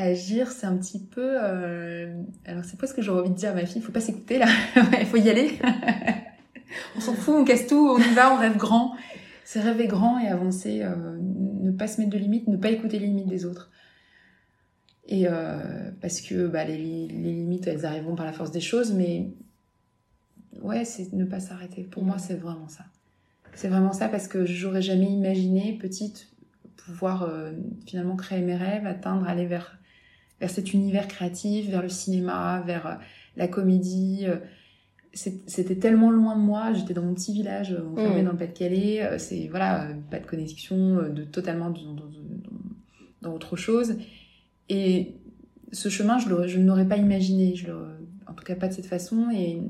Agir, c'est un petit peu... euh, Alors c'est pas ce que j'aurais envie de dire à ma fille, faut pas s'écouter là, il faut y aller. on s'en fout, on casse tout, on y va, on rêve grand. C'est rêver grand et avancer, euh, ne pas se mettre de limites, ne pas écouter les limites des autres. Et euh, parce que bah, les, limites, elles arriveront par la force des choses, mais ouais, c'est ne pas s'arrêter. Pour moi, c'est vraiment ça. C'est vraiment ça parce que j'aurais jamais imaginé, petite, pouvoir finalement créer mes rêves, atteindre, aller vers, vers cet univers créatif, vers le cinéma, vers euh, la comédie. euh, C'était tellement loin de moi. J'étais dans mon petit village, euh, enfermée Mm. dans le Pas-de-Calais. C'est voilà, pas de connexion, de totalement dans, dans- dans- dans autre chose. Et ce chemin, je, ne l'aurais pas imaginé. Je en tout cas, pas de cette façon. Et,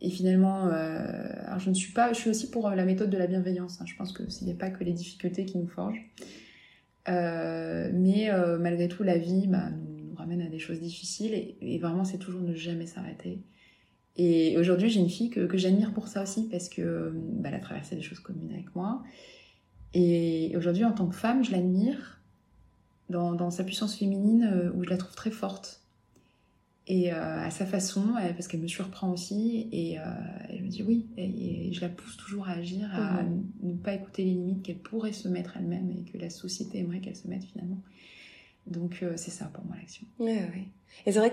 et finalement, euh, alors je ne suis pas. Je suis aussi pour la méthode de la bienveillance. hein. Je pense que s'il n'y a pas que les difficultés qui nous forgent. Euh, mais euh, malgré tout, la vie bah, nous, ramène à des choses difficiles. Et, vraiment, c'est toujours ne jamais s'arrêter. Et aujourd'hui, j'ai une fille que, que j'admire pour ça aussi, parce que bah, elle a traversé des choses communes avec moi. Et aujourd'hui, en tant que femme, je l'admire dans, dans sa puissance féminine, euh, où je la trouve très forte. Et euh, à sa façon, euh, parce qu'elle me surprend aussi, et euh, elle me dit oui, et, et je la pousse toujours à agir, à ne pas écouter les limites qu'elle pourrait se mettre elle-même et que la société aimerait qu'elle se mette finalement. Donc euh, c'est ça pour moi l'action. Ouais, ouais. Et c'est vrai